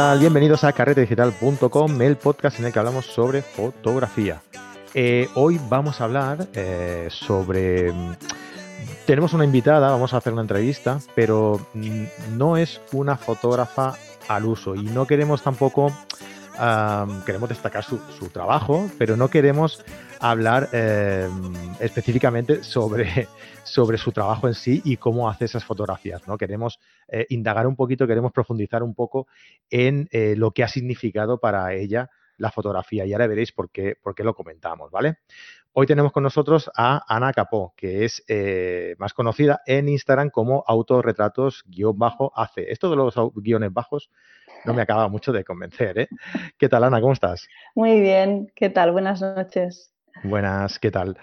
Bienvenidos a carretedigital.com, el podcast en el que hablamos sobre fotografía. Eh, hoy vamos a hablar eh, sobre... Tenemos una invitada, vamos a hacer una entrevista, pero mm, no es una fotógrafa al uso y no queremos tampoco queremos destacar su, trabajo, pero no queremos hablar em, específicamente sobre, sobre su trabajo en sí y cómo hace esas fotografías. ¿no? Queremos eh, indagar un poquito, queremos profundizar un poco en eh, lo que ha significado para ella la fotografía y ahora veréis por qué, por qué lo comentamos, ¿vale? Hoy tenemos con nosotros a Ana Capó, que es eh, más conocida en Instagram como autorretratos-ac. Esto de los guiones bajos no me acaba mucho de convencer, ¿eh? ¿Qué tal, Ana? ¿Cómo estás? Muy bien, ¿qué tal? Buenas noches. Buenas, ¿qué tal?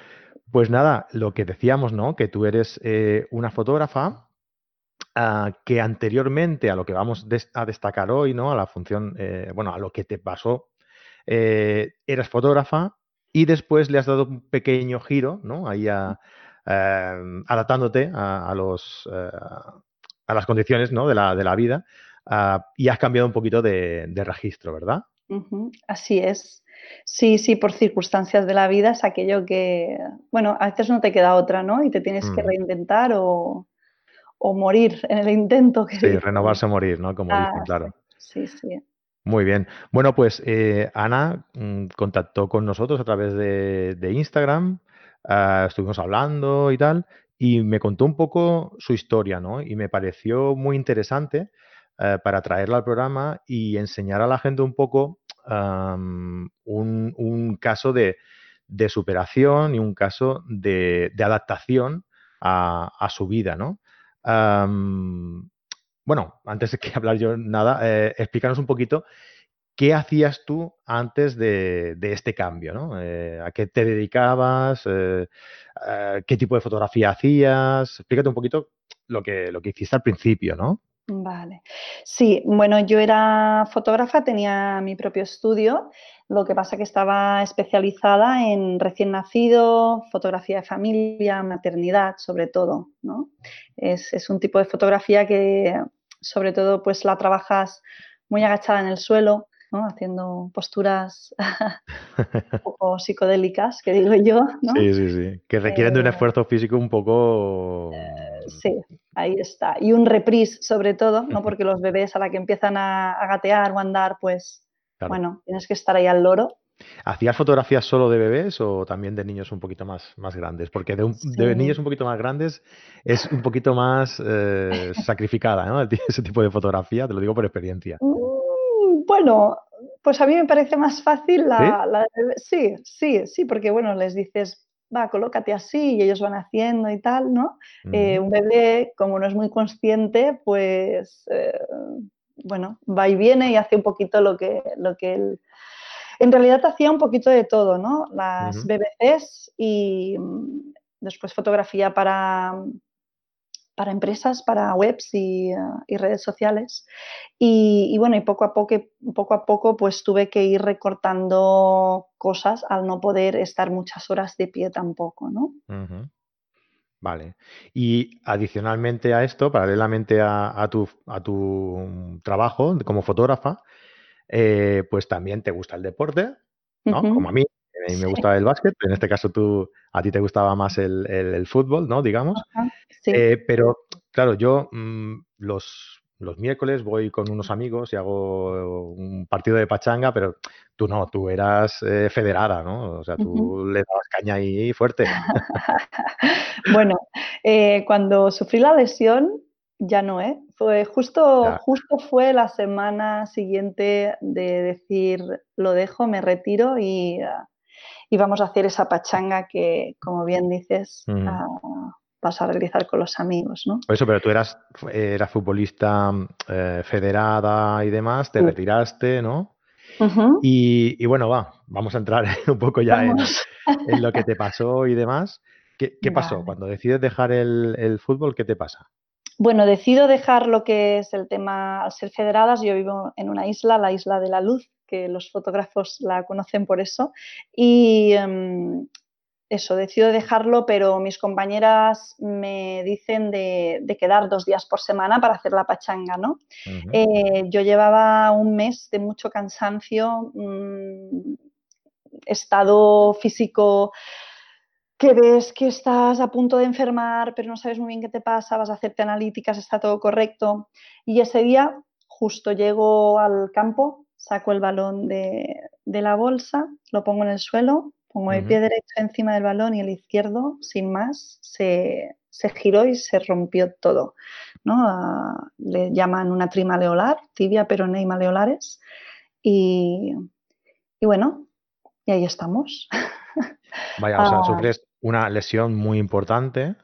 Pues nada, lo que decíamos, ¿no? Que tú eres eh, una fotógrafa ah, que anteriormente a lo que vamos a destacar hoy, ¿no? A la función, eh, bueno, a lo que te pasó, eh, eras fotógrafa y después le has dado un pequeño giro, ¿no? Ahí a, adaptándote a, los, a las condiciones, ¿no? De la, de la vida Ah, y has cambiado un poquito de, registro, ¿verdad? Así es. Sí, sí, por circunstancias de la vida es aquello que, bueno, a veces no te queda otra, ¿no? Y te tienes que mm. reinventar o, morir en el intento. sí, renovarse o morir, ¿no? Como dicen, claro. Sí, sí. Muy bien. Bueno, pues eh, Ana mm, contactó con nosotros a través de, Instagram, ah, estuvimos hablando y tal, y me contó un poco su historia, ¿no? Y me pareció muy interesante eh, para traerla al programa y enseñar a la gente un poco un, caso de, superación y un caso de, adaptación a, su vida, ¿no? bueno, antes de que hablar yo nada, eh, explícanos un poquito qué hacías tú antes de, este cambio, ¿no? Eh, ¿A qué te dedicabas? ¿Qué tipo de fotografía hacías? Explícate un poquito lo que, lo que hiciste al principio, ¿no? Vale. Sí, bueno, yo era fotógrafa, tenía mi propio estudio, lo que pasa que estaba especializada en recién nacido, fotografía de familia, maternidad, sobre todo, ¿no? Es, es un tipo de fotografía que, sobre todo, pues la trabajas muy agachada en el suelo, haciendo posturas un poco psicodélicas, que digo yo. ¿no? Sí, sí, sí, que requieren de un eh, esfuerzo físico un poco... Eh, sí, ahí está. Y un reprise sobre todo, ¿no? porque los bebés a la que empiezan a, gatear o andar, pues, bueno, tienes que estar ahí al loro. ¿Hacías fotografías solo de bebés o también de niños un poquito más, más grandes? Porque de, niños un poquito más grandes es un poquito más eh, sacrificada, ¿no? Ese tipo de fotografía, te lo digo por experiencia. Mm, bueno, pues a mí me parece más fácil la, ¿Sí? sí, sí, porque bueno, les dices, va, colócate así y ellos van haciendo y tal, ¿no? Eh, un bebé, como no es muy consciente, pues, eh, bueno, va y viene y hace un poquito lo que, lo que él... En realidad hacía un poquito de todo, ¿no? Las BBCs y mm, después fotografía para, para empresas, para webs y, eh, redes sociales. Y, bueno, y poco a poco, poco a poco, pues tuve que ir recortando cosas al no poder estar muchas horas de pie tampoco, ¿no? Vale. Y adicionalmente a esto, paralelamente a, tu, a tu, trabajo como fotógrafa, eh, pues también te gusta el deporte, ¿no? Como a mí, mí me gusta el básquet, en este caso tú, a ti te gustaba más el, fútbol, ¿no? Digamos. Eh, pero, claro, yo mm, los, los miércoles voy con unos amigos y hago un partido de pachanga, pero tú no, tú eras eh, federada, ¿no? O sea, tú le dabas caña ahí fuerte. bueno, eh, cuando sufrí la lesión, ya no, ¿eh? Fue justo, justo fue la semana siguiente de decir, lo dejo, me retiro y, ah, y vamos a hacer esa pachanga que, como bien dices, ah, vas a realizar con los amigos, ¿no? Eso, pero tú eras, eras futbolista eh, federada y demás, te retiraste, ¿no? y, bueno, va, vamos a entrar un poco ya en, lo que te pasó y demás. ¿Qué, pasó? Cuando decides dejar el, fútbol, ¿qué te pasa? Bueno, decido dejar lo que es el tema, al ser federadas, yo vivo en una isla, la isla de la luz, que los fotógrafos la conocen por eso. Y, em, eso, decido dejarlo, pero mis compañeras me dicen de, quedar dos días por semana para hacer la pachanga, ¿no? Eh, yo llevaba un mes de mucho cansancio, mm, estado físico que ves que estás a punto de enfermar, pero no sabes muy bien qué te pasa, vas a hacerte analíticas, está todo correcto. Y ese día justo llego al campo, saco el balón de, la bolsa, lo pongo en el suelo, pongo el pie derecho encima del balón y el izquierdo, sin más, se, giró y se rompió todo. ¿no? Ah, le llaman una trimaleolar, tibia, peroné y maleolares. Y, y bueno, y ahí estamos. Vaya, o sea, ah. sufres una lesión muy importante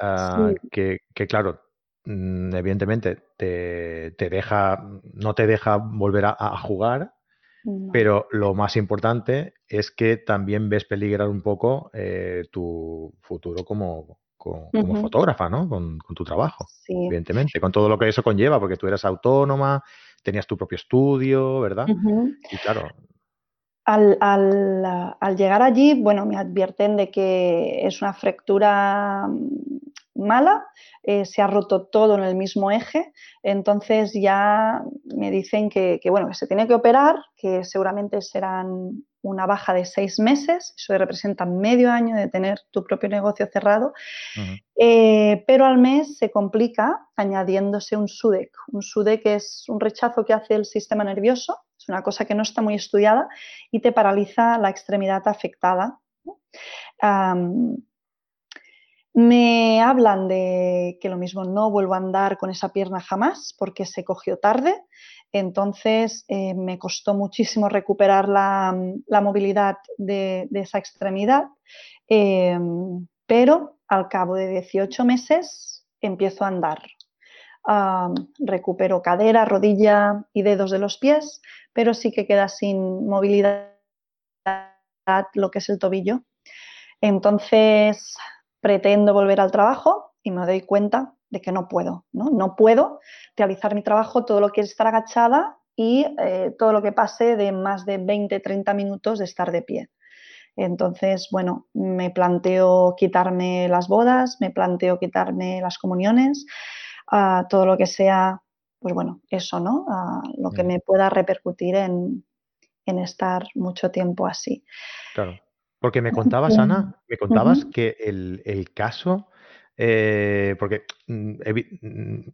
ah, que, claro, mm, evidentemente te, deja, no te deja volver a, jugar, pero lo más importante es que también ves peligrar un poco eh, tu futuro como, fotógrafa, ¿no? Con, tu trabajo, evidentemente, con todo lo que eso conlleva, porque tú eras autónoma, tenías tu propio estudio, ¿verdad? Y claro, al, llegar allí, bueno, me advierten de que es una fractura mm, mala, eh, se ha roto todo en el mismo eje, entonces ya me dicen que, bueno, que se tiene que operar, que seguramente serán una baja de seis meses, eso representa medio año de tener tu propio negocio cerrado, eh, pero al mes se complica añadiéndose un SUDEC. Un SUDEC es un rechazo que hace el sistema nervioso es una cosa que no está muy estudiada y te paraliza la extremidad afectada. Me hablan de que lo mismo no vuelvo a andar con esa pierna jamás porque se cogió tarde, entonces eh, me costó muchísimo recuperar la, movilidad de, esa extremidad, em, pero al cabo de 18 meses empiezo a andar. recupero cadera, rodilla y dedos de los pies, pero sí que queda sin movilidad lo que es el tobillo. Entonces, pretendo volver al trabajo y me doy cuenta de que no puedo, ¿no? No puedo realizar mi trabajo, todo lo que es estar agachada y eh, todo lo que pase de más de 20, 30 minutos de estar de pie. Entonces, bueno, me planteo quitarme las bodas, me planteo quitarme las comuniones, ah, todo lo que sea pues bueno, eso, ¿no? lo que me pueda repercutir en, estar mucho tiempo así. Claro. Porque me contabas, Ana, me contabas que el, caso, eh, porque mm, mm,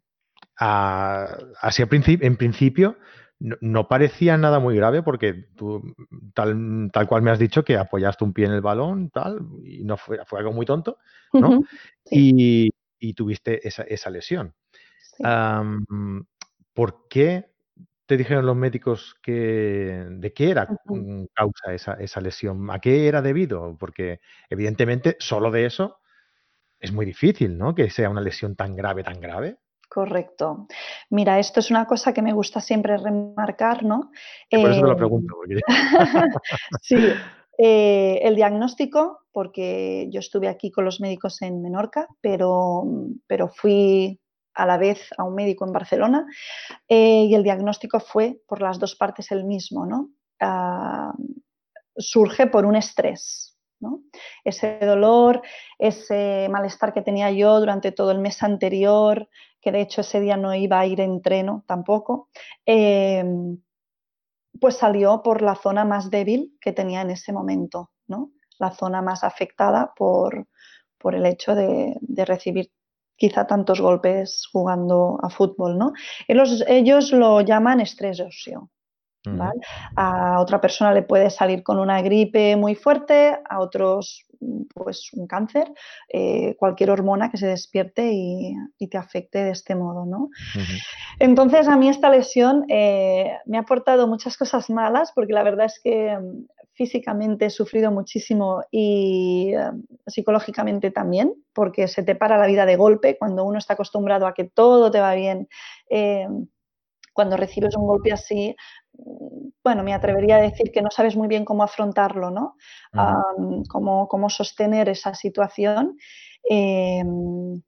así en principio no, parecía nada muy grave porque tú, tal, tal cual me has dicho, que apoyaste un pie en el balón, tal, y no fue, fue algo muy tonto, ¿no? y, tuviste esa, esa lesión. ¿Por qué te dijeron los médicos que de qué era causa esa, lesión? ¿A qué era debido? Porque evidentemente solo de eso es muy difícil, ¿no? Que sea una lesión tan grave, tan grave. Correcto. Mira, esto es una cosa que me gusta siempre remarcar, ¿no? por eso te lo em, pregunto. sí, eh, el diagnóstico, porque yo estuve aquí con los médicos en Menorca, pero, pero fui a la vez a un médico en Barcelona eh, y el diagnóstico fue por las dos partes el mismo, ¿no? Ah, surge por un estrés, ¿no? Ese dolor, ese malestar que tenía yo durante todo el mes anterior, que de hecho ese día no iba a ir en treno tampoco, em, pues salió por la zona más débil que tenía en ese momento, ¿no? La zona más afectada por, el hecho de recibir quizá tantos golpes jugando a fútbol, ¿no? Ellos, lo llaman estrés óseo. A otra persona le puede salir con una gripe muy fuerte, a otros pues un cáncer, eh, cualquier hormona que se despierte y, te afecte de este modo, ¿no? Entonces a mí esta lesión eh, me ha aportado muchas cosas malas porque la verdad es que físicamente he sufrido muchísimo y eh, psicológicamente también, porque se te para la vida de golpe cuando uno está acostumbrado a que todo te va bien. Eh, cuando recibes un golpe así, mm, bueno, me atrevería a decir que no sabes muy bien cómo afrontarlo, ¿no? cómo, sostener esa situación. Em,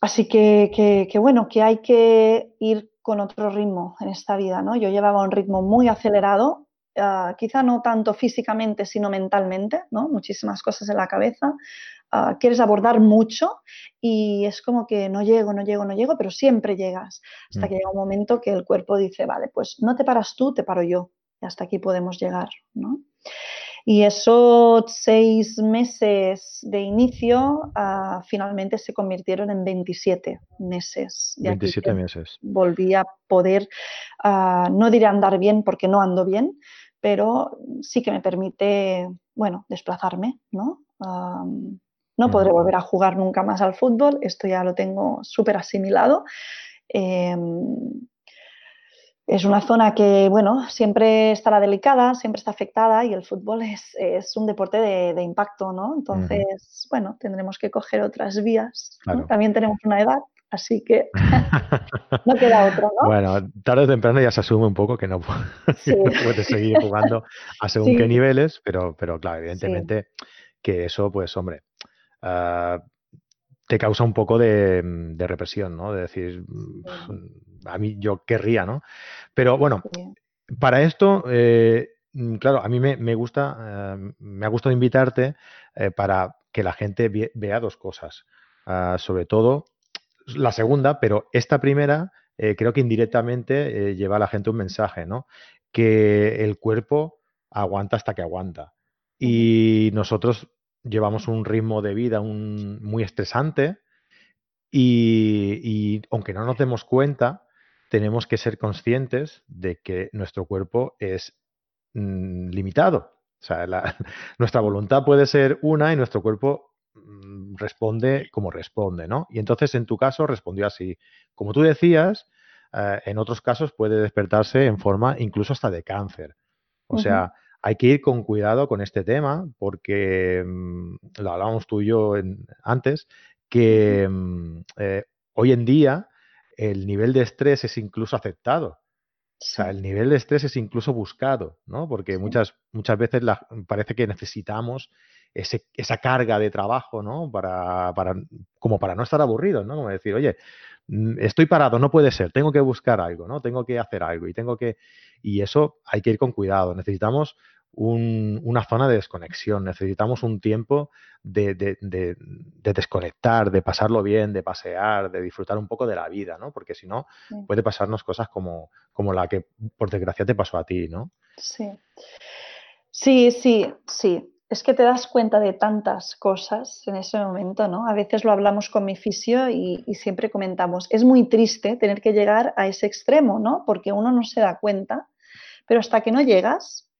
así que, que, bueno, que hay que ir con otro ritmo en esta vida, ¿no? Yo llevaba un ritmo muy acelerado ah, quizá no tanto físicamente, sino mentalmente, ¿no? Muchísimas cosas en la cabeza. Ah, quieres abordar mucho y es como que no llego, no llego, no llego, pero siempre llegas. Hasta que mm. llega un momento que el cuerpo dice, vale, pues no te paras tú, te paro yo. Y hasta aquí podemos llegar, ¿no? Y esos seis meses de inicio ah, finalmente se convirtieron en 27 meses. 27 meses. Volví a poder, ah, no diré andar bien porque no ando bien, pero sí que me permite, bueno, desplazarme, ¿no? no podré volver a jugar nunca más al fútbol, esto ya lo tengo súper asimilado. Em, es una zona que, bueno, siempre estará delicada, siempre está afectada y el fútbol es, un deporte de, impacto, ¿no? Entonces, bueno, tendremos que coger otras vías. También tenemos una edad, así que no queda otro, ¿no? Bueno, tarde o temprano ya se asume un poco que no, puedes seguir jugando a según qué niveles, pero, pero claro, evidentemente que eso, pues, hombre, ah, te causa un poco de, represión, ¿no? De decir, a mí yo querría, ¿no? Pero bueno, para esto, eh, claro, a mí me, gusta, eh, me ha gustado invitarte eh, para que la gente vea dos cosas. Ah, sobre todo la segunda, pero esta primera creo que indirectamente lleva a la gente un mensaje, ¿no? Que el cuerpo aguanta hasta que aguanta. Y nosotros llevamos un ritmo de vida muy estresante y, aunque no nos demos cuenta, tenemos que ser conscientes de que nuestro cuerpo es mm, limitado. O sea, nuestra voluntad puede ser una y nuestro cuerpo mm, responde como responde, ¿no? Y entonces en tu caso respondió así. Como tú decías, eh, en otros casos puede despertarse en forma incluso hasta de cáncer. O sea, hay que ir con cuidado con este tema porque mm, lo hablábamos tú y yo antes, que eh, hoy en día el nivel de estrés es incluso aceptado. O sea, el nivel de estrés es incluso buscado, ¿no? Porque muchas, muchas veces parece que necesitamos esa carga de trabajo, ¿no? Para, para, como para no estar aburridos, ¿no? Como decir, oye, mm, estoy parado, no puede ser, tengo que buscar algo, ¿no? Tengo que hacer algo y tengo que... Y eso hay que ir con cuidado. Necesitamos una zona de desconexión, necesitamos un tiempo de, desconectar, de pasarlo bien, de pasear, de disfrutar un poco de la vida, ¿no? Porque si no, puede pasarnos cosas como, como la que por desgracia te pasó a ti, ¿no? Sí. Sí, sí, sí. Es que te das cuenta de tantas cosas en ese momento, ¿no? A veces lo hablamos con mi fisio y, y siempre comentamos, es muy triste tener que llegar a ese extremo, ¿no? Porque uno no se da cuenta, pero hasta que no llegas,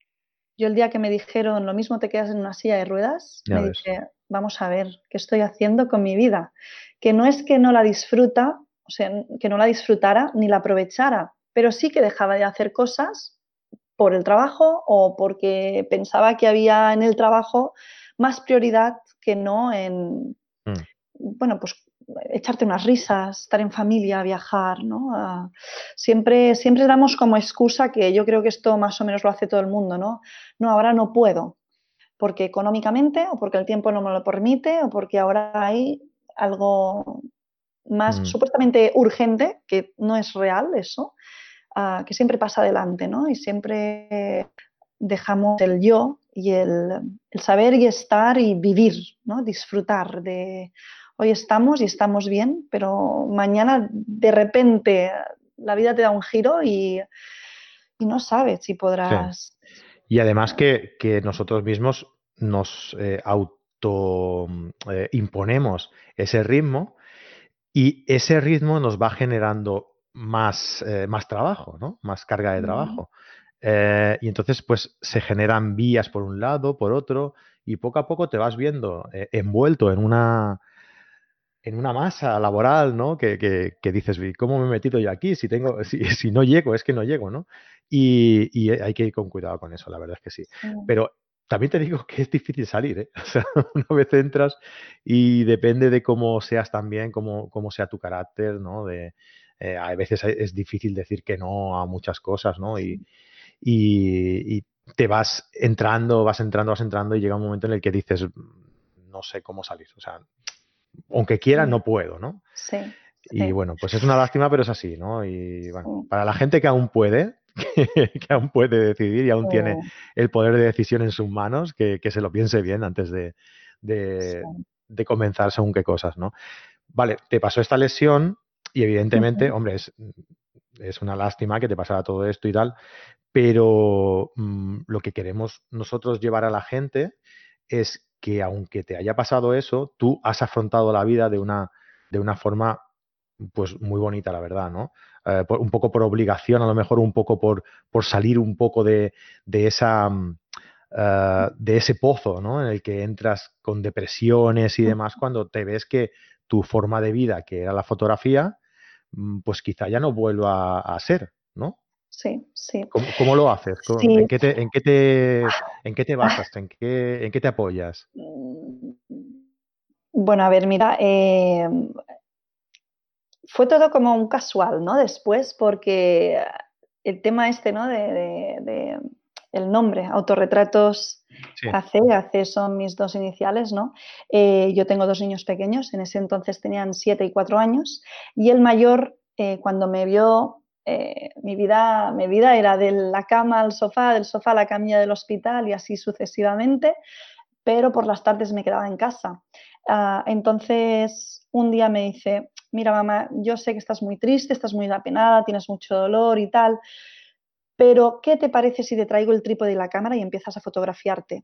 yo el día que me dijeron lo mismo te quedas en una silla de ruedas, me dije, vamos a ver, ¿qué estoy haciendo con mi vida? Que no es que no la disfruta, o sea, que no la disfrutara ni la aprovechara, pero sí que dejaba de hacer cosas por el trabajo o porque pensaba que había en el trabajo más prioridad que no en, mm. bueno, pues echarte unas risas, estar en familia, viajar, ¿no? Ah, siempre, siempre damos como excusa que yo creo que esto más o menos lo hace todo el mundo, ¿no? No, ahora no puedo, porque económicamente o porque el tiempo no me lo permite o porque ahora hay algo más mm. supuestamente urgente, que no es real eso, ah, que siempre pasa adelante, ¿no? Y siempre dejamos el yo y el, saber y estar y vivir, ¿no? Disfrutar de hoy estamos y estamos bien, pero mañana de repente la vida te da un giro y, no sabes si podrás. Y además que, nosotros mismos nos eh, auto eh, ese ritmo y ese ritmo nos va generando más, eh, más trabajo, ¿no? Más carga de trabajo. y entonces, pues se generan vías por un lado, por otro, y poco a poco te vas viendo envuelto en una, en una masa laboral, ¿no? Que, que, dices, ¿cómo me he metido yo aquí? Si tengo, si, si no llego, es que no llego, ¿no? Y, y, hay que ir con cuidado con eso, la verdad es que sí. Pero también te digo que es difícil salir, ¿eh? O sea, una vez entras y depende de cómo seas también, cómo, cómo sea tu carácter, ¿no? De, eh, a veces es difícil decir que no a muchas cosas, ¿no? Y, y, y, te vas entrando, vas entrando, vas entrando y llega un momento en el que dices, no sé cómo salir. O sea, aunque quiera, no puedo, ¿no? Sí. Y bueno, pues es una lástima, pero es así, ¿no? Y bueno, para la gente que aún puede, que, aún puede decidir y aún tiene el poder de decisión en sus manos, que, se lo piense bien antes de, de, comenzar según qué cosas, ¿no? Vale, te pasó esta lesión y evidentemente, hombre, es, es una lástima que te pasara todo esto y tal, pero mm, lo que queremos nosotros llevar a la gente es que aunque te haya pasado eso, tú has afrontado la vida de una, de una forma pues muy bonita, la verdad, ¿no? Eh, un poco por obligación, a lo mejor un poco por, por salir un poco de, de esa mm, eh, de ese pozo, ¿no? En el que entras con depresiones y demás, cuando te ves que tu forma de vida, que era la fotografía, pues quizá ya no vuelva a, ser, ¿no? Sí, sí. ¿Cómo, lo haces? ¿En, qué te, en, qué te, ¿En qué te basas? ¿En qué, en qué te apoyas? Mm, bueno, a ver, mira, eh, fue todo como un casual, ¿no? Después, porque el tema este, ¿no? De, el nombre, autorretratos AC, AC son mis dos iniciales, ¿no? Eh, yo tengo dos niños pequeños, en ese entonces tenían siete y cuatro años, y el mayor, eh, cuando me vio, eh, mi, vida, mi vida era de la cama al sofá, del sofá a la camilla del hospital y así sucesivamente, pero por las tardes me quedaba en casa. Ah, entonces, un día me dice, mira mamá, yo sé que estás muy triste, estás muy apenada, tienes mucho dolor y tal, pero ¿qué te parece si te traigo el trípode y la cámara y empiezas a fotografiarte?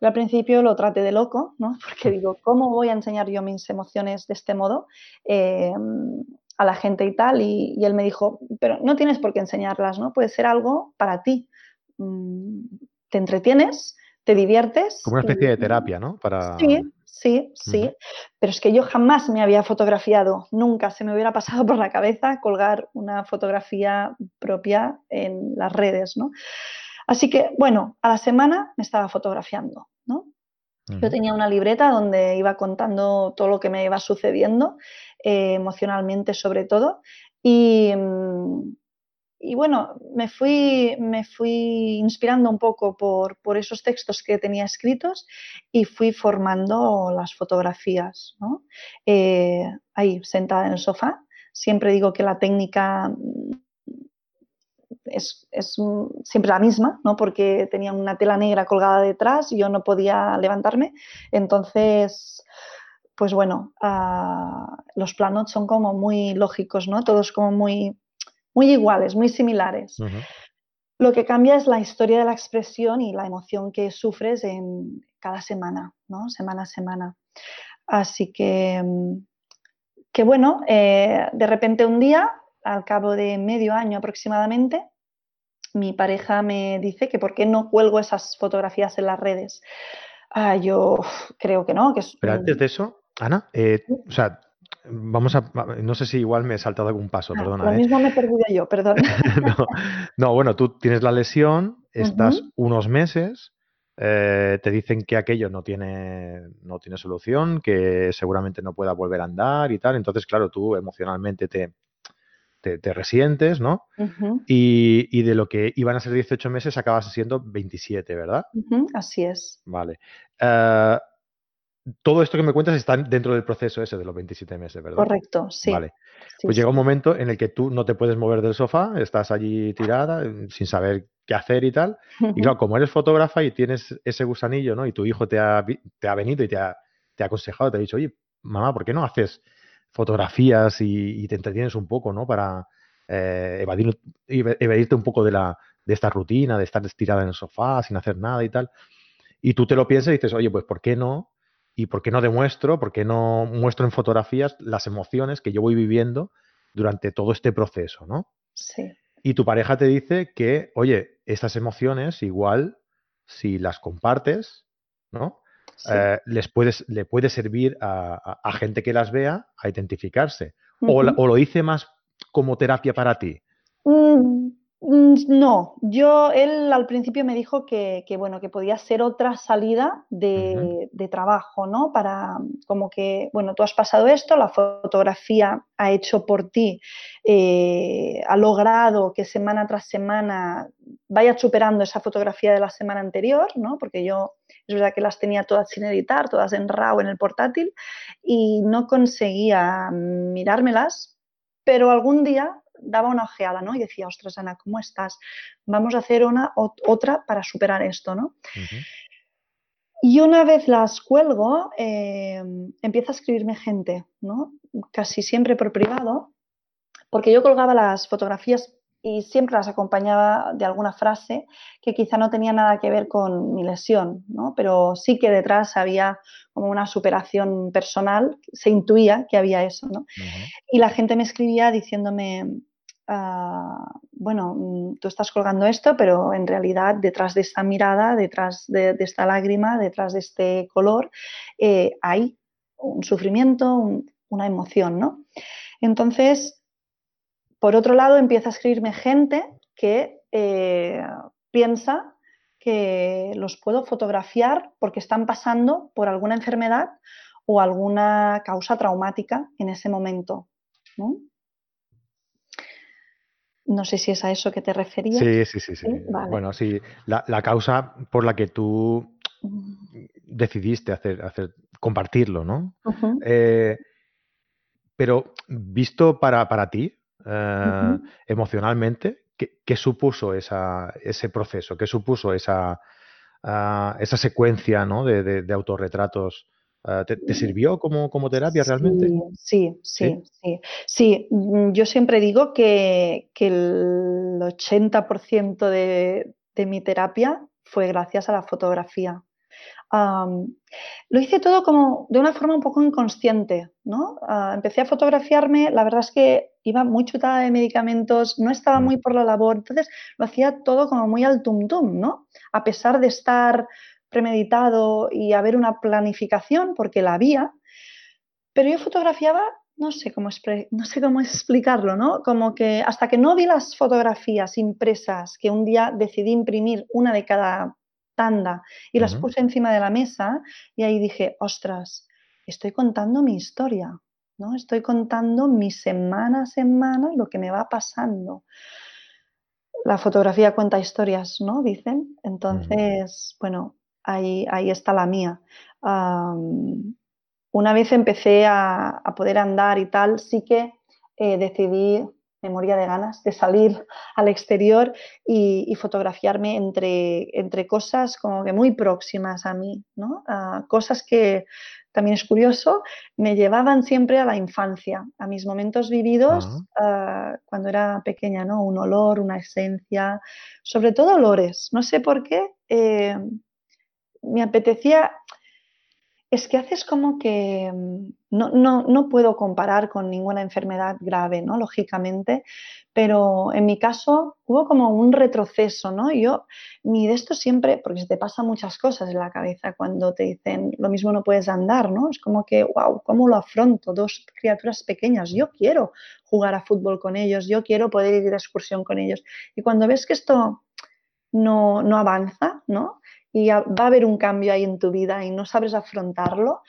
al principio lo traté de loco, ¿no? Porque digo, ¿cómo voy a enseñar yo mis emociones de este modo em, a la gente y tal? Y, él me dijo, pero no tienes por qué enseñarlas, ¿no? Puede ser algo para ti. Mm, te entretienes, te diviertes. Como una especie de terapia, ¿no? Para... Sí, sí, sí. Pero es que yo jamás me había fotografiado, nunca se me hubiera pasado por la cabeza colgar una fotografía propia en las redes, ¿no? Así que, bueno, a la semana me estaba fotografiando, ¿no? Yo tenía una libreta donde iba contando todo lo que me iba sucediendo, eh, emocionalmente sobre todo, y, mm, y bueno, me fui, me fui inspirando un poco por, por, esos textos que tenía escritos y fui formando las fotografías, ¿no? Eh, ahí, sentada en el sofá. Siempre digo que la técnica mm, es, es, siempre la misma, ¿no? Porque tenía una tela negra colgada detrás y yo no podía levantarme. Entonces, pues bueno, uh, los planos son como muy lógicos, ¿no? Todos como muy muy iguales, muy similares. Lo que cambia es la historia de la expresión y la emoción que sufres en cada semana, ¿no? Semana a semana. Así que, mm, que bueno, eh, de repente un día, al cabo de medio año aproximadamente, mi pareja me dice que por qué no cuelgo esas fotografías en las redes. Ah, yo creo que no. Que Pero antes de eso, Ana, eh, o sea, vamos a, no sé si igual me he saltado algún paso, ah, perdona. Lo ¿eh? mismo me he perdido yo, perdón. no, bueno, tú tienes la lesión, estás unos meses, eh, te dicen que aquello no tiene, no tiene solución, que seguramente no pueda volver a andar y tal, entonces, claro, tú emocionalmente te, te, resientes, ¿no? y, de lo que iban a ser 18 meses acabas siendo 27, ¿verdad? Así es. Vale. Uh, todo esto que me cuentas está dentro del proceso ese de los 27 meses, ¿verdad? Correcto, sí. Vale. pues llega un momento en el que tú no te puedes mover del sofá, estás allí tirada, sin saber qué hacer y tal. Y claro, como eres fotógrafa y tienes ese gusanillo, ¿no? Y tu hijo te ha, te ha venido y te ha, te ha, aconsejado, te ha dicho, oye, mamá, ¿por qué no haces fotografías y, te entretienes un poco, ¿no? Para eh, evadir, evadirte un poco de, la, de esta rutina, de estar estirada en el sofá sin hacer nada y tal. Y tú te lo piensas y dices, oye, pues ¿por qué no? Y por qué no demuestro, por qué no muestro en fotografías las emociones que yo voy viviendo durante todo este proceso, ¿no? Sí. Y tu pareja te dice que, oye, estas emociones igual, si las compartes, ¿no? Eh, les puedes, le puede servir a, gente que las vea a identificarse. o, lo dice más como terapia para ti. Mm, no, yo, él al principio me dijo que, bueno, que podía ser otra salida de, trabajo, ¿no? Para, como que, bueno, tú has pasado esto, la fotografía ha hecho por ti, eh, ha logrado que semana tras semana vaya superando esa fotografía de la semana anterior, ¿no? Porque yo, es verdad que las tenía todas sin editar, todas en RAW en el portátil y no conseguía mirármelas, pero algún día daba una ojeada, ¿no? Y decía, ostras, Ana, ¿cómo estás? Vamos a hacer una otra para superar esto, ¿no? Y una vez las cuelgo, eh, empieza a escribirme gente, ¿no? Casi siempre por privado, porque yo colgaba las fotografías y siempre las acompañaba de alguna frase que quizá no tenía nada que ver con mi lesión, ¿no? pero sí que detrás había como una superación personal, se intuía que había eso. ¿no? Y la gente me escribía diciéndome, ah, bueno, mm, tú estás colgando esto, pero en realidad detrás de esta mirada, detrás de, esta lágrima, detrás de este color, eh, hay un sufrimiento, una emoción. ¿no? Entonces, por otro lado, empieza a escribirme gente que eh, piensa que los puedo fotografiar porque están pasando por alguna enfermedad o alguna causa traumática en ese momento. Sé si es a eso que te referías. Sí, sí, sí. sí. Bueno, sí, la, causa por la que tú mm. decidiste hacer, hacer compartirlo, ¿no? Eh, pero visto para, para ti, eh, emocionalmente, ¿qué, supuso ese proceso? ¿Qué supuso esa, ah, esa secuencia de, autorretratos? Ah, ¿te, sirvió como, como terapia realmente? Sí, sí, sí, sí. Mm, yo siempre digo que, el 80% de, de mi terapia fue gracias a la fotografía lo hice todo como de una forma un poco inconsciente, ¿no? Ah, empecé a fotografiarme, la verdad es que iba muy chutada de medicamentos, no estaba mm. muy por la labor, entonces lo hacía todo como muy al tum tum, ¿no? A pesar de estar premeditado y haber una planificación, porque la había, pero yo fotografiaba, no sé cómo, no sé cómo explicarlo, ¿no? Como que hasta que no vi las fotografías impresas, que un día decidí imprimir una de cada y las puse encima de la mesa y ahí dije, ostras, estoy contando mi historia, ¿no? Estoy contando mi semana a semana lo que me va pasando. La fotografía cuenta historias, ¿no? Dicen. Entonces, bueno, ahí, ahí está la mía. una vez empecé a, poder andar y tal, sí que eh, decidí me moría de ganas de salir al exterior y, fotografiarme entre, entre, cosas como que muy próximas a mí, ¿no? cosas que también es curioso, me llevaban siempre a la infancia, a mis momentos vividos ah, cuando era pequeña, ¿no? Un olor, una esencia, sobre todo olores. No sé por qué eh, me apetecía es que haces como que mm, no, no, puedo comparar con ninguna enfermedad grave, ¿no? Lógicamente, pero en mi caso hubo como un retroceso, ¿no? Yo, ni de esto siempre, porque se te pasan muchas cosas en la cabeza cuando te dicen lo mismo no puedes andar, ¿no? Es como que, wow, ¿cómo lo afronto? Dos criaturas pequeñas, yo quiero jugar a fútbol con ellos, yo quiero poder ir de excursión con ellos. Y cuando ves que esto no, no avanza, ¿no? Y va a haber un cambio ahí en tu vida y no sabes afrontarlo,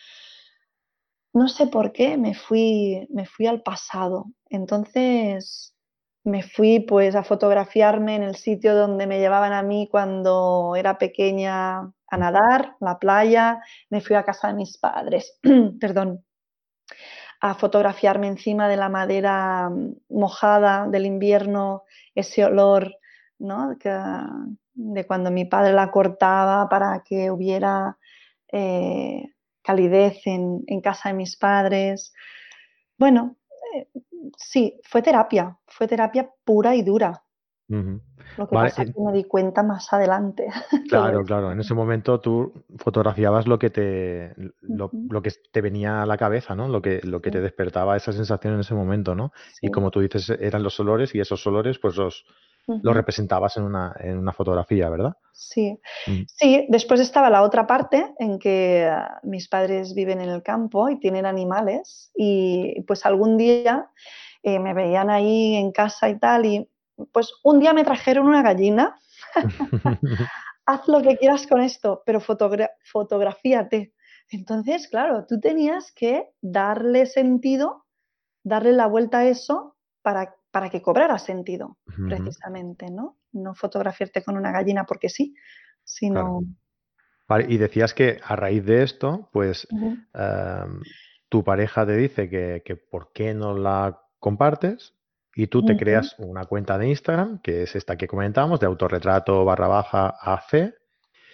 no sé por qué me fui, me fui al pasado. Entonces me fui pues a fotografiarme en el sitio donde me llevaban a mí cuando era pequeña a nadar, la playa, me fui a casa de mis padres, perdón, a fotografiarme encima de la madera mm, mojada del invierno, ese olor, ¿no? Que, de cuando mi padre la cortaba para que hubiera eh, calidez en, casa de mis padres. Bueno, eh, sí, fue terapia, fue terapia pura y dura. Lo que pasa es que me di cuenta más adelante. Claro, claro. En ese momento tú fotografiabas lo que te, lo, que te venía a la cabeza, ¿no? Lo que, lo que te despertaba esa sensación en ese momento, ¿no? Y como tú dices, eran los olores y esos olores, pues los, lo representabas en una, en una, fotografía, ¿verdad? Sí. Mm. sí, después estaba la otra parte en que mis padres viven en el campo y tienen animales y pues algún día eh, me veían ahí en casa y tal y pues un día me trajeron una gallina. Haz lo que quieras con esto, pero fotografíate. Entonces, claro, tú tenías que darle sentido, darle la vuelta a eso para para que cobrara sentido, precisamente, ¿no? No fotografiarte con una gallina porque sí, sino... Vale, y decías que a raíz de esto, pues em, tu pareja te dice que, por qué no la compartes y tú te creas una cuenta de Instagram, que es esta que comentábamos, de autorretrato barra baja AC.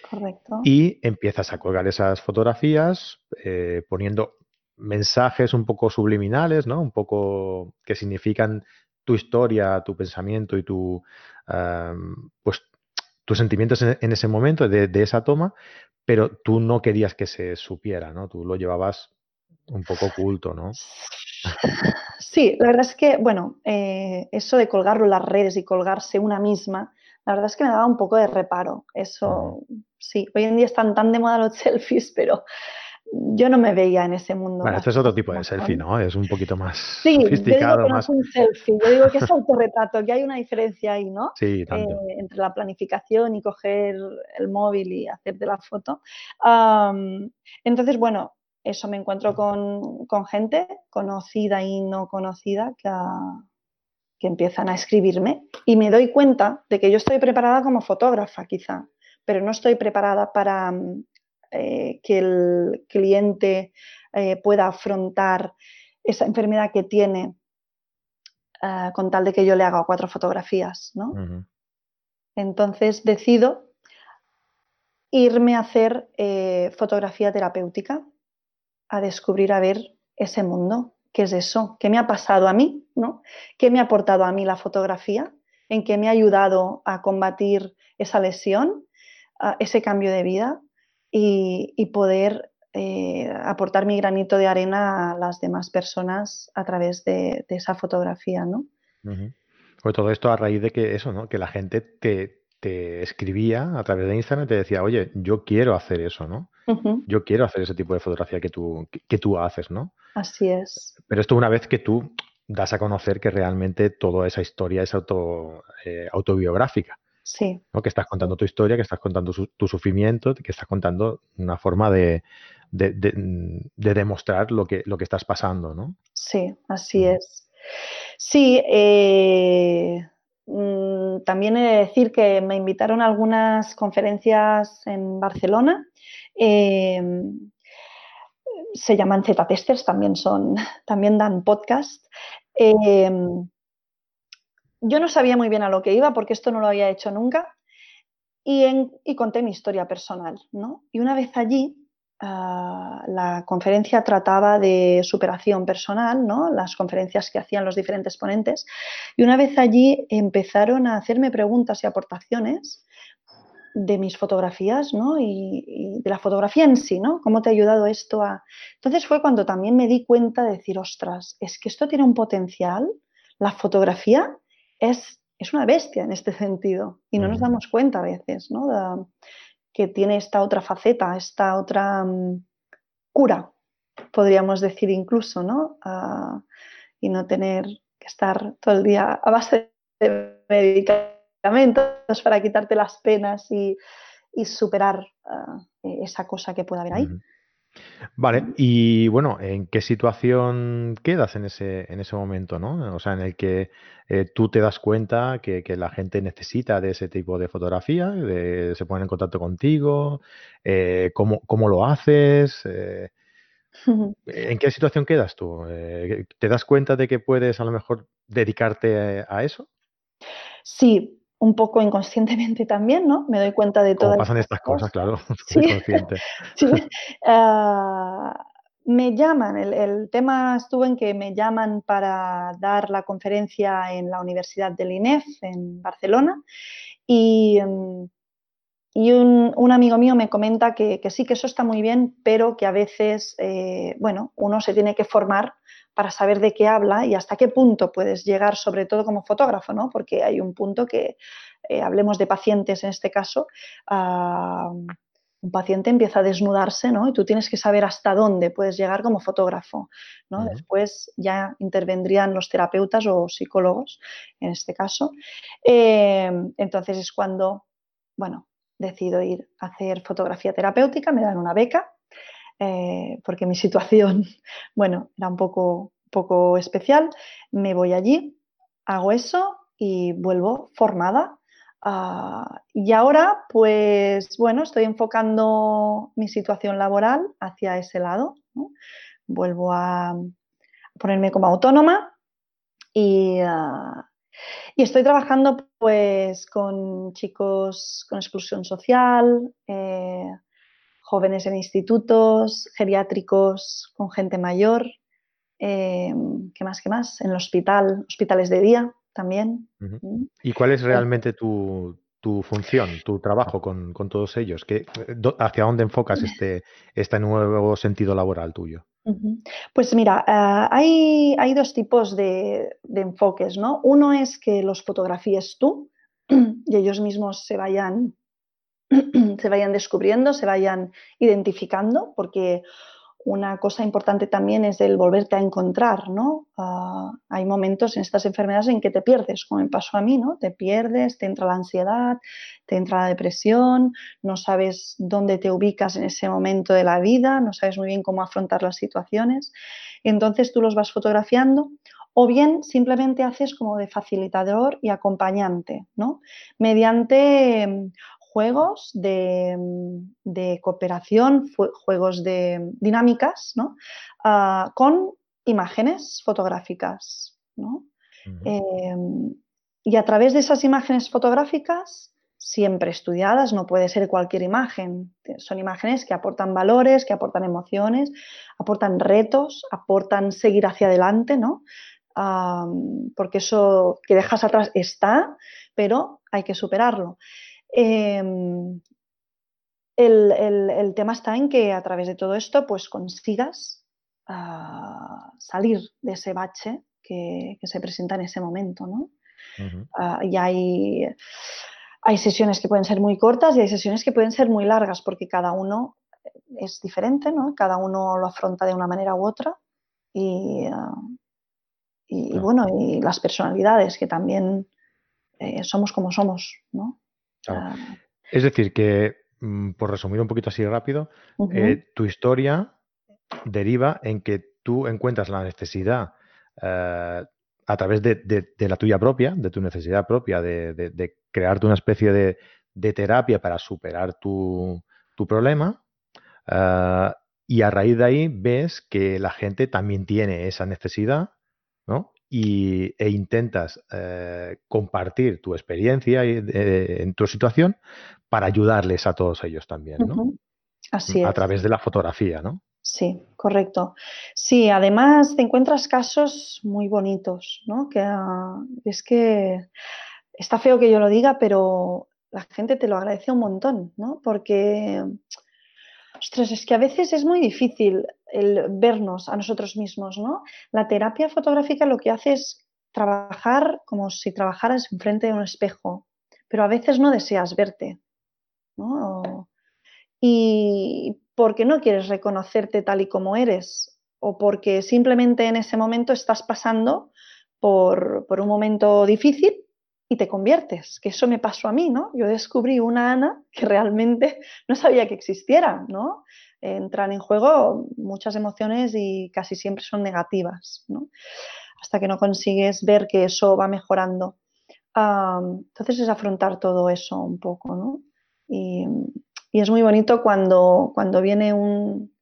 Correcto. Y empiezas a colgar esas fotografías eh, poniendo mensajes un poco subliminales, ¿no? Un poco que significan tu historia, tu pensamiento y tu, pues, tus sentimientos en, ese momento de, de, esa toma, pero tú no querías que se supiera, ¿no? Tú lo llevabas un poco oculto, ¿no? Sí, la verdad es que, bueno, eh, eso de colgarlo en las redes y colgarse una misma, la verdad es que me daba un poco de reparo. Eso, sí, hoy en día están tan de moda los selfies, pero yo no me veía en ese mundo. Bueno, esto es otro tipo de selfie, ¿no? Es un poquito más sí, sofisticado. Yo digo que no es un selfie, yo digo que es autorretrato, que hay una diferencia ahí, ¿no? Sí, tanto. Eh, entre la planificación y coger el móvil y hacerte la foto. entonces, bueno, eso me encuentro con, gente conocida y no conocida que, que, empiezan a escribirme y me doy cuenta de que yo estoy preparada como fotógrafa quizá, pero no estoy preparada para eh, que el cliente eh, pueda afrontar esa enfermedad que tiene eh, con tal de que yo le haga cuatro fotografías. ¿no? Entonces decido irme a hacer fotografía terapéutica a descubrir, a ver ese mundo, qué es eso, qué me ha pasado a mí, ¿no? ¿Qué me ha aportado a mí la fotografía? ¿En qué me ha ayudado a combatir esa lesión, ese cambio de vida y, poder eh, aportar mi granito de arena a las demás personas a través de, esa fotografía, ¿no? Pues todo esto a raíz de que eso, ¿no? Que la gente te, te escribía a través de Instagram y te decía, oye, yo quiero hacer eso, ¿no? Yo quiero hacer ese tipo de fotografía que tú, que, tú haces, ¿no? Así es. Pero esto una vez que tú das a conocer que realmente toda esa historia es auto, eh, autobiográfica. Sí. ¿no? Que estás contando tu historia, que estás contando tu sufrimiento, que estás contando una forma de, demostrar lo que, lo que estás pasando, ¿no? Sí, así es. Sí, eh, mm, también he de decir que me invitaron a algunas conferencias en Barcelona Em, se llaman Z-testers, también, son, también dan podcast. Em, yo no sabía muy bien a lo que iba porque esto no lo había hecho nunca y, y conté mi historia personal. ¿no? Y una vez allí, la conferencia trataba de superación personal, ¿no? las conferencias que hacían los diferentes ponentes, y una vez allí empezaron a hacerme preguntas y aportaciones de mis fotografías, ¿no? Y, de la fotografía en sí, ¿no? ¿Cómo te ha ayudado esto a...? Entonces fue cuando también me di cuenta de decir, ostras, es que esto tiene un potencial, la fotografía es, es una bestia en este sentido y no nos damos cuenta a veces, ¿no? Que tiene esta otra faceta, esta otra mm, cura, podríamos decir incluso, ¿no? Y no tener que estar todo el día a base de medicar para quitarte las penas y, superar ah, e-, esa cosa que pueda haber ahí. Vale, y bueno, ¿en qué situación quedas en ese, en ese momento, ¿no? O sea, en el que eh, tú te das cuenta que, la gente necesita de ese tipo de fotografía, se ponen en contacto contigo, eh, ¿cómo, lo haces? Eh, ¿En qué situación quedas tú? ¿Te das cuenta de que puedes a lo mejor dedicarte a eso? Sí, un poco inconscientemente también, ¿no? Me doy cuenta de todo. pasan estas cosas, claro, sí. sí. Ah, me llaman, el, tema estuvo en que me llaman para dar la conferencia en la Universidad del INEF en Barcelona y, mm, y un, amigo mío me comenta que, sí, que eso está muy bien, pero que a veces, eh, bueno, uno se tiene que formar para saber de qué habla y hasta qué punto puedes llegar, sobre todo como fotógrafo, ¿no? Porque hay un punto que, eh, hablemos de pacientes en este caso, ah, un paciente empieza a desnudarse, ¿no? Y tú tienes que saber hasta dónde puedes llegar como fotógrafo, ¿no? Después ya intervendrían los terapeutas o psicólogos, en este caso. Eh, entonces es cuando, bueno, decido ir a hacer fotografía terapéutica, me dan una beca eh, porque mi situación, bueno, era un poco, poco especial. Me voy allí, hago eso y vuelvo formada. Ah, y ahora, pues bueno, estoy enfocando mi situación laboral hacia ese lado. Vuelvo a ponerme como autónoma Y, ah, y estoy trabajando pues con chicos con exclusión social, eh, jóvenes en institutos, geriátricos, con gente mayor, eh, ¿qué más? ¿Qué más? En el hospital, hospitales de día también. Mm. ¿Y cuál es realmente tu, función, tu trabajo con, todos ellos? ¿Qué, ¿Hacia dónde enfocas este, este nuevo sentido laboral tuyo? Pues mira, ah, hay, dos tipos de, enfoques, ¿no? Uno es que los fotografíes tú y ellos mismos se vayan, se vayan descubriendo, se vayan identificando, porque una cosa importante también es el volverte a encontrar, ¿no? Ah, hay momentos en estas enfermedades en que te pierdes, como me pasó a mí, ¿no? Te pierdes, te entra la ansiedad, te entra la depresión, no sabes dónde te ubicas en ese momento de la vida, no sabes muy bien cómo afrontar las situaciones. Entonces tú los vas fotografiando o bien simplemente haces como de facilitador y acompañante, ¿no? Mediante juegos de, cooperación, juegos de dinámicas, ah, con imágenes fotográficas. Em, y a través de esas imágenes fotográficas, siempre estudiadas, no puede ser cualquier imagen, son imágenes que aportan valores, que aportan emociones, aportan retos, aportan seguir hacia adelante, ¿no? porque eso que dejas atrás está, pero hay que superarlo. Em, el, tema está en que a través de todo esto pues consigas ah, salir de ese bache que, se presenta en ese momento, ¿no? Ah, y hay, hay sesiones que pueden ser muy cortas y hay sesiones que pueden ser muy largas porque cada uno es diferente, ¿no? Cada uno lo afronta de una manera u otra y, ah, y, bueno, y las personalidades que también eh, somos como somos, ¿no? Ah. Es decir, que, mm, por resumir un poquito así rápido, eh, tu historia deriva en que tú encuentras la necesidad eh, a través de, la tuya propia, de tu necesidad propia, de, crearte una especie de, terapia para superar tu, problema. Eh, y a raíz de ahí ves que la gente también tiene esa necesidad. Y, e intentas eh, compartir tu experiencia en tu situación para ayudarles a todos ellos también, ¿no? Así A través de la fotografía, ¿no? Sí, correcto. Sí, además te encuentras casos muy bonitos, ¿no? Que ah, es que está feo que yo lo diga, pero la gente te lo agradece un montón, ¿no? Porque Ostras, es que a veces es muy difícil el vernos a nosotros mismos, ¿no? La terapia fotográfica lo que hace es trabajar como si trabajaras enfrente de un espejo, pero a veces no deseas verte, ¿no? Y porque no quieres reconocerte tal y como eres, o porque simplemente en ese momento estás pasando por, por un momento difícil y te conviertes, que eso me pasó a mí, ¿no? Yo descubrí una Ana que realmente no sabía que existiera, ¿no? Entran en juego muchas emociones y casi siempre son negativas. Hasta que no consigues ver que eso va mejorando. entonces es afrontar todo eso un poco. Y, es muy bonito cuando, cuando viene un,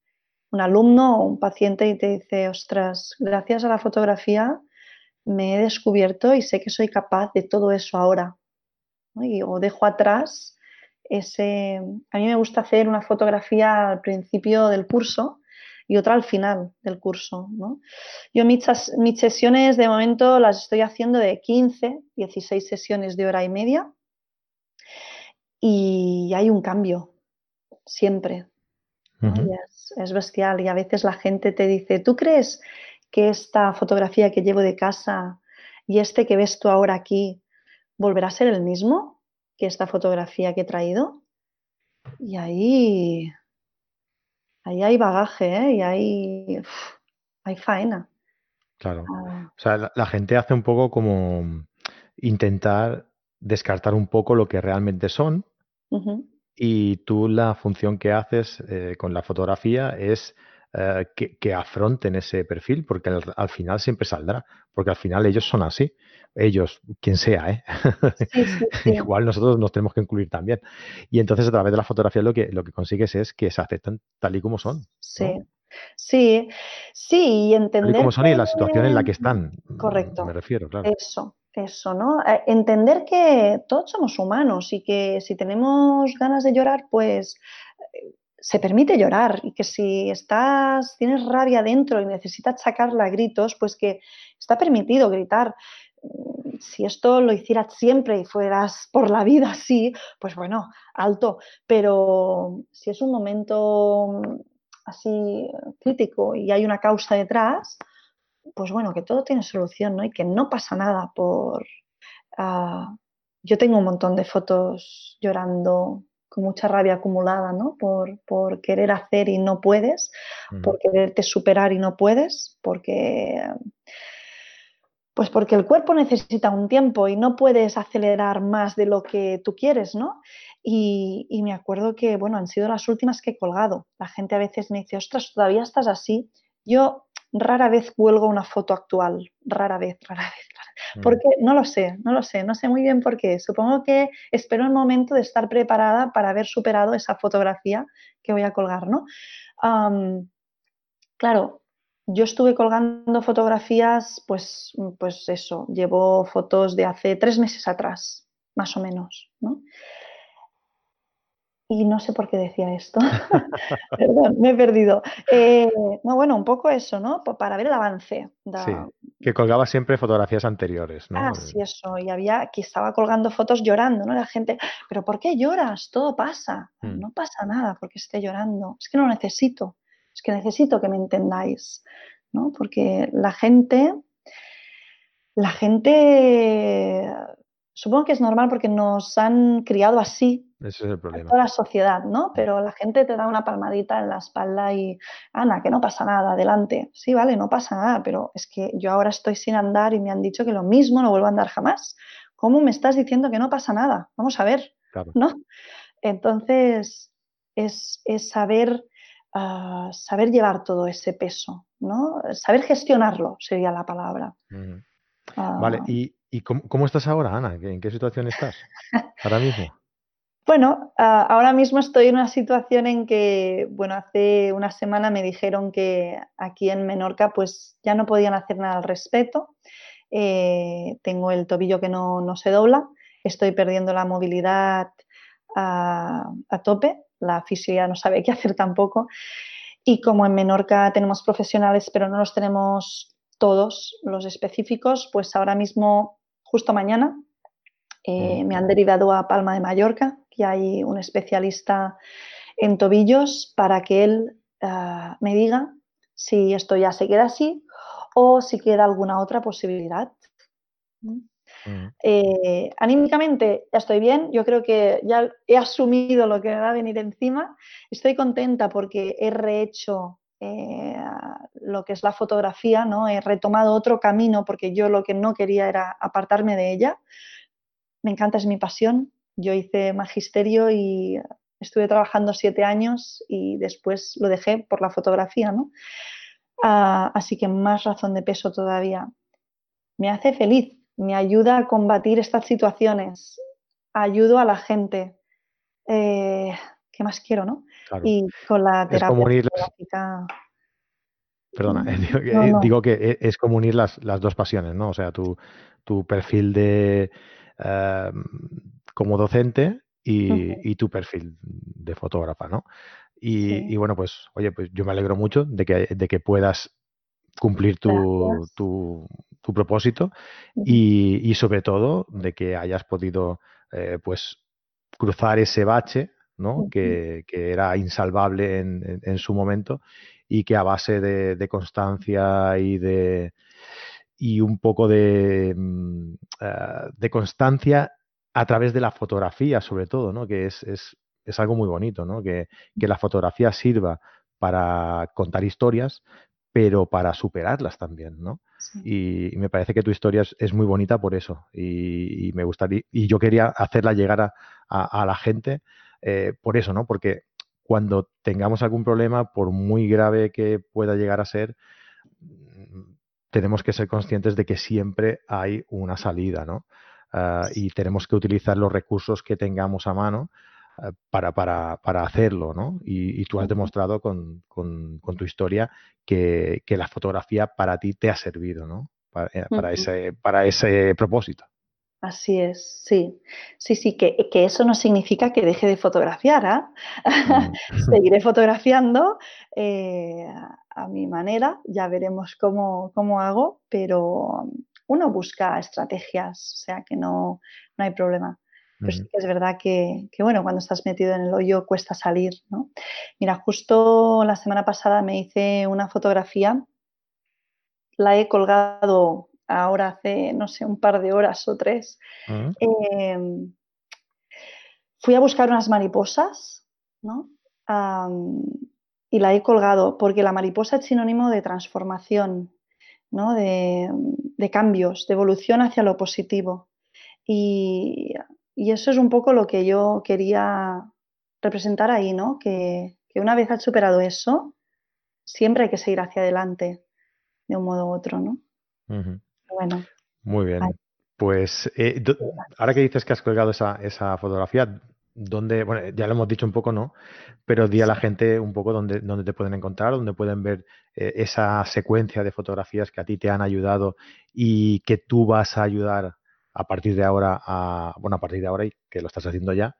alumno o un paciente y te dice, ostras, gracias a la fotografía me he descubierto y sé que soy capaz de todo eso ahora. O dejo atrás ese... A mí me gusta hacer una fotografía al principio del curso y otra al final del curso. Yo mis, mis sesiones de momento las estoy haciendo de 15, 16 sesiones de hora y media y hay un cambio, siempre. es, es, bestial y a veces la gente te dice, ¿tú crees que esta fotografía que llevo de casa y este que ves tú ahora aquí volverá a ser el mismo que esta fotografía que he traído. Y ahí, ahí hay bagaje, ¿eh? y ahí hay faena. Claro. Ah. O sea, la, gente hace un poco como intentar descartar un poco lo que realmente son. Y tú la función que haces eh, con la fotografía es eh, que, afronten ese perfil, porque al, final siempre saldrá, porque al final ellos son así, ellos, quien sea, ¿eh? igual nosotros nos tenemos que incluir también. Y entonces a través de la fotografía lo que, lo que consigues es que se aceptan tal y como son. Sí, Sí, sí, y entender. Y como son y la situación en la que están. Correcto. Me refiero, claro. Eso, eso, ¿no? Eh, entender que todos somos humanos y que si tenemos ganas de llorar, pues eh, se permite llorar y que si estás, tienes rabia dentro y necesitas sacarla a gritos, pues que está permitido gritar. Mm, si esto lo hicieras siempre y fueras por la vida así, pues bueno, alto. Pero si es un momento así crítico y hay una causa detrás, pues bueno, que todo tiene solución, ¿no? Y que no pasa nada por... Ah, yo tengo un montón de fotos llorando con mucha rabia acumulada, ¿no? Por, por querer hacer y no puedes, por quererte superar y no puedes, porque... Pues porque el cuerpo necesita un tiempo y no puedes acelerar más de lo que tú quieres, ¿no? Y, y, me acuerdo que, bueno, han sido las últimas que he colgado. La gente a veces me dice, ostras, todavía estás así. Yo rara vez cuelgo una foto actual, rara vez, rara vez. Mm. Porque no lo sé, no lo sé, no sé muy bien por qué. Supongo que espero el momento de estar preparada para haber superado esa fotografía que voy a colgar, ¿no? claro, yo estuve colgando fotografías, pues, pues eso, llevo fotos de hace tres meses atrás, más o menos, ¿no? Y no sé por qué decía esto. Perdón, me he perdido. Eh, no, bueno, un poco eso, ¿no? Para ver el avance. Sí, que colgaba siempre fotografías anteriores, ¿no? Ah, sí, eso. Y había, que estaba colgando fotos llorando, ¿no? La gente, ¿pero por qué lloras? Todo pasa. Mm. No pasa nada porque esté llorando. Es que no lo necesito. Es que necesito que me entendáis, ¿no? Porque la gente, la gente, supongo que es normal porque nos han criado así, ese es el problema. Toda la sociedad, ¿no? Pero la gente te da una palmadita en la espalda y, Ana, que no pasa nada, adelante. Sí, vale, no pasa nada, pero es que yo ahora estoy sin andar y me han dicho que lo mismo no vuelvo a andar jamás. ¿Cómo me estás diciendo que no pasa nada? Vamos a ver, ¿no? Entonces, es, saber, ah, saber llevar todo ese peso, ¿no? Saber gestionarlo sería la palabra. vale, ah. ¿y, cómo, estás ahora, Ana? ¿En qué situación estás ahora mismo? Bueno, ahora mismo estoy en una situación en que, bueno, hace una semana me dijeron que aquí en Menorca pues ya no podían hacer nada al respecto. Eh, tengo el tobillo que no, se dobla, estoy perdiendo la movilidad a, tope, la fisio ya no sabe qué hacer tampoco. Y como en Menorca tenemos profesionales, pero no los tenemos todos los específicos, pues ahora mismo, justo mañana, eh, me han derivado a Palma de Mallorca, y hay un especialista en tobillos para que él ah, me diga si esto ya se queda así o si queda alguna otra posibilidad. ¿Mm? Mm. Eh, anímicamente estoy bien, yo creo que ya he asumido lo que me va a venir encima, estoy contenta porque he rehecho eh, lo que es la fotografía, ¿no? he retomado otro camino porque yo lo que no quería era apartarme de ella, me encanta, es mi pasión, yo hice magisterio y estuve trabajando siete años y después lo dejé por la fotografía, ¿no? Ah, así que más razón de peso todavía. Me hace feliz, me ayuda a combatir estas situaciones, ayudo a la gente. Eh, ¿Qué más quiero, no? Y con la terapia Perdona, digo que, es como unir las, dos pasiones, ¿no? O sea, tu, perfil de, em, como docente y, tu perfil de fotógrafa, ¿no? Y, bueno, pues, oye, pues yo me alegro mucho de que, de que puedas cumplir tu, tu, propósito y, sobre todo de que hayas podido, eh, pues, cruzar ese bache, ¿no? que, era insalvable en, su momento y que a base de, constancia y de y un poco de, mm, eh, de constancia a través de la fotografía, sobre todo, ¿no? Que es, es, es algo muy bonito, ¿no? Que, que, la fotografía sirva para contar historias, pero para superarlas también, ¿no? Y, me parece que tu historia es, muy bonita por eso. Y, me gustaría, y yo quería hacerla llegar a, a, la gente eh, por eso, ¿no? Porque cuando tengamos algún problema, por muy grave que pueda llegar a ser, mm, tenemos que ser conscientes de que siempre hay una salida, ¿no? Ah, y tenemos que utilizar los recursos que tengamos a mano para, para, para, hacerlo, ¿no? Y, tú has demostrado con, con, tu historia que, que, la fotografía para ti te ha servido, ¿no? Para, eh, para ese, para ese propósito. Así es, sí. Sí, sí, que, que, eso no significa que deje de fotografiar. ¿ah? Mm. Seguiré fotografiando eh, a mi manera, ya veremos cómo, cómo, hago, pero uno busca estrategias, o sea que no, no hay problema. Pero sí que es verdad que, que, bueno, cuando estás metido en el hoyo cuesta salir, ¿no? Mira, justo la semana pasada me hice una fotografía, la he colgado ahora hace, no sé, un par de horas o tres, mm. em, fui a buscar unas mariposas, ¿no? y la he colgado porque la mariposa es sinónimo de transformación, ¿no? De, cambios, de evolución hacia lo positivo. Y, eso es un poco lo que yo quería representar ahí, ¿no? Que, una vez has superado eso, siempre hay que seguir hacia adelante de un modo u otro, ¿no? Bueno. Muy bien. Pues eh, ahora que dices que has colgado esa, esa fotografía, ¿dónde, bueno, ya lo hemos dicho un poco, ¿no? Pero di a la gente un poco dónde, dónde te pueden encontrar, dónde pueden ver eh, esa secuencia de fotografías que a ti te han ayudado y que tú vas a ayudar a partir de ahora, a, bueno, a partir de ahora y que lo estás haciendo ya,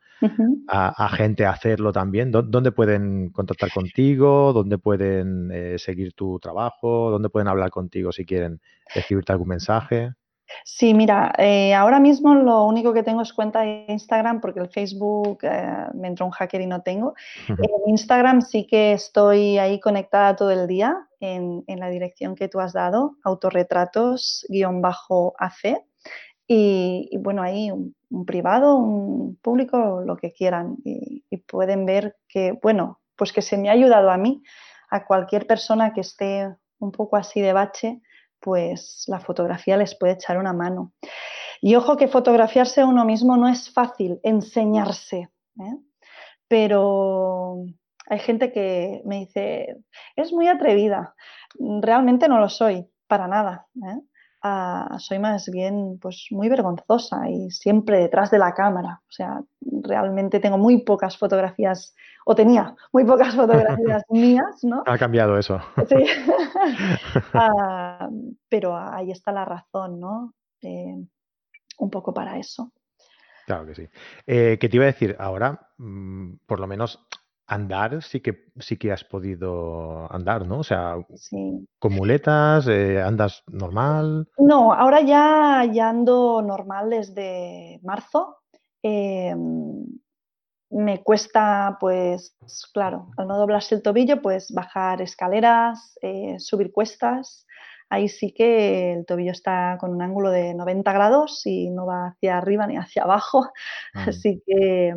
a, gente a hacerlo también. ¿Dónde pueden contactar contigo? ¿Dónde pueden eh, seguir tu trabajo? ¿Dónde pueden hablar contigo si quieren escribirte algún mensaje? Sí, mira, eh, ahora mismo lo único que tengo es cuenta de Instagram porque el Facebook eh, me entró un hacker y no tengo. En Instagram sí que estoy ahí conectada todo el día en, en la dirección que tú has dado, autorretratos-ac. Y, bueno, ahí un, privado, un público, lo que quieran. Y, pueden ver que, bueno, pues que se me ha ayudado a mí, a cualquier persona que esté un poco así de bache, pues la fotografía les puede echar una mano. Y ojo que fotografiarse a uno mismo no es fácil, enseñarse. ¿eh? Pero hay gente que me dice, es muy atrevida. Realmente no lo soy, para nada. ¿eh? Soy más bien pues muy vergonzosa y siempre detrás de la cámara. O sea, realmente tengo muy pocas fotografías, o tenía muy pocas fotografías mías, ¿no? Ha cambiado eso. Sí. Ah, pero ahí está la razón, ¿no? Eh, un poco para eso. Claro que sí. Eh, ¿Qué te iba a decir? Ahora, mm, por lo menos andar sí que sí que has podido andar, ¿no? O sea, con muletas, eh, andas normal. No, ahora ya, ya ando normal desde marzo. Em, me cuesta, pues, claro, al no doblarse el tobillo, pues bajar escaleras, eh, subir cuestas. Ahí sí que el tobillo está con un ángulo de 90 grados y no va hacia arriba ni hacia abajo. Así que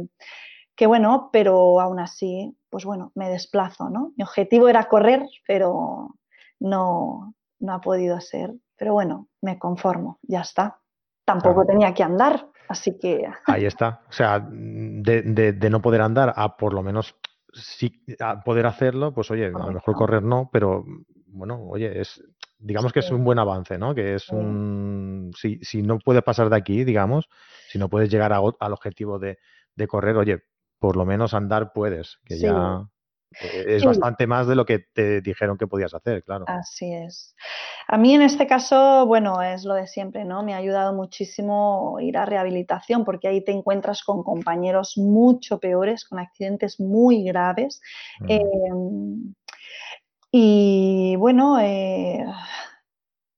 que bueno, pero aún así, pues bueno, me desplazo, ¿no? Mi objetivo era correr, pero no, no ha podido ser. Pero bueno, me conformo, ya está. Tampoco tenía que andar, así que... Ahí está. O sea, de, no poder andar a por lo menos sí, a poder hacerlo, pues oye, a lo mejor correr no, pero bueno, oye, es digamos que es un buen avance, ¿no? Que es un... Si, si no puedes pasar de aquí, digamos, si no puedes llegar al objetivo de, de correr, oye, por lo menos andar puedes, que ya eh, es bastante más de lo que te dijeron que podías hacer, claro. Así es. A mí en este caso, bueno, es lo de siempre, ¿no? Me ha ayudado muchísimo ir a rehabilitación porque ahí te encuentras con compañeros mucho peores, con accidentes muy graves. Mm. Em, y bueno, eh,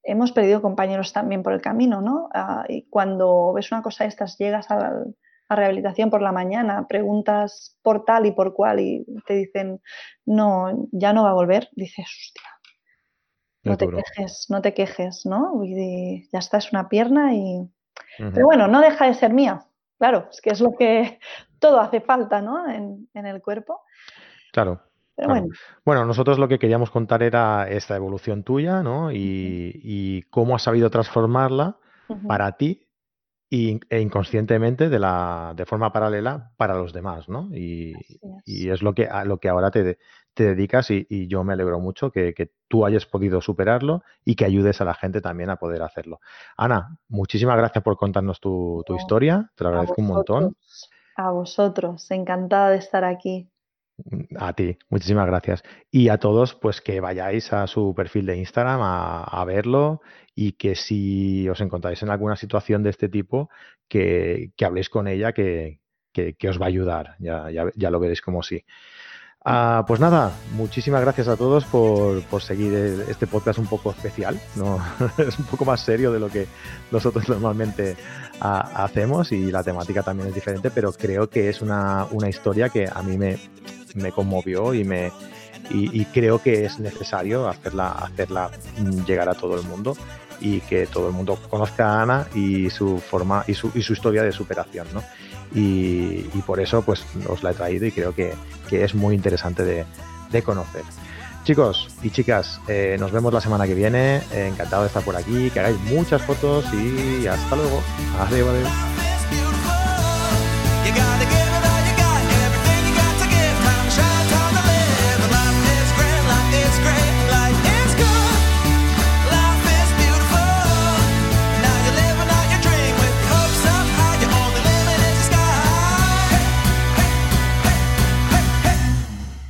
hemos perdido compañeros también por el camino, ¿no? Ah, y cuando ves una cosa de estas, llegas al a rehabilitación por la mañana, preguntas por tal y por cual y te dicen, no, ya no va a volver, dices, hostia, no te quejes, no te quejes, ¿no? Y ya está, es una pierna y... Pero bueno, no deja de ser mía, claro, es que es lo que todo hace falta, ¿no? En, el cuerpo. Claro. bueno. bueno. nosotros lo que queríamos contar era esta evolución tuya, ¿no? Y, cómo has sabido transformarla para ti e inconscientemente de, la, de forma paralela para los demás, ¿no? Y, es. lo que, a lo que ahora te, te dedicas y, yo me alegro mucho que, tú hayas podido superarlo y que ayudes a la gente también a poder hacerlo. Ana, muchísimas gracias por contarnos tu, historia, te lo agradezco un montón. A vosotros, encantada de estar aquí. A ti, muchísimas gracias. Y a todos, pues que vayáis a su perfil de Instagram a, verlo y que si os encontráis en alguna situación de este tipo, que, habléis con ella, que, os va a ayudar. Ya, ya, lo veréis como sí. Ah, pues nada, muchísimas gracias a todos por, por, seguir este podcast un poco especial. ¿no? es un poco más serio de lo que nosotros normalmente ah, hacemos y la temática también es diferente, pero creo que es una, una historia que a mí me, me conmovió y me y, creo que es necesario hacerla, hacerla llegar a todo el mundo y que todo el mundo conozca a Ana y su forma y su, y su historia de superación, ¿no? Y, por eso pues os la he traído y creo que, es muy interesante de, conocer. Chicos y chicas, eh, nos vemos la semana que viene. encantado de estar por aquí, que hagáis muchas fotos y hasta luego. Adiós, adiós.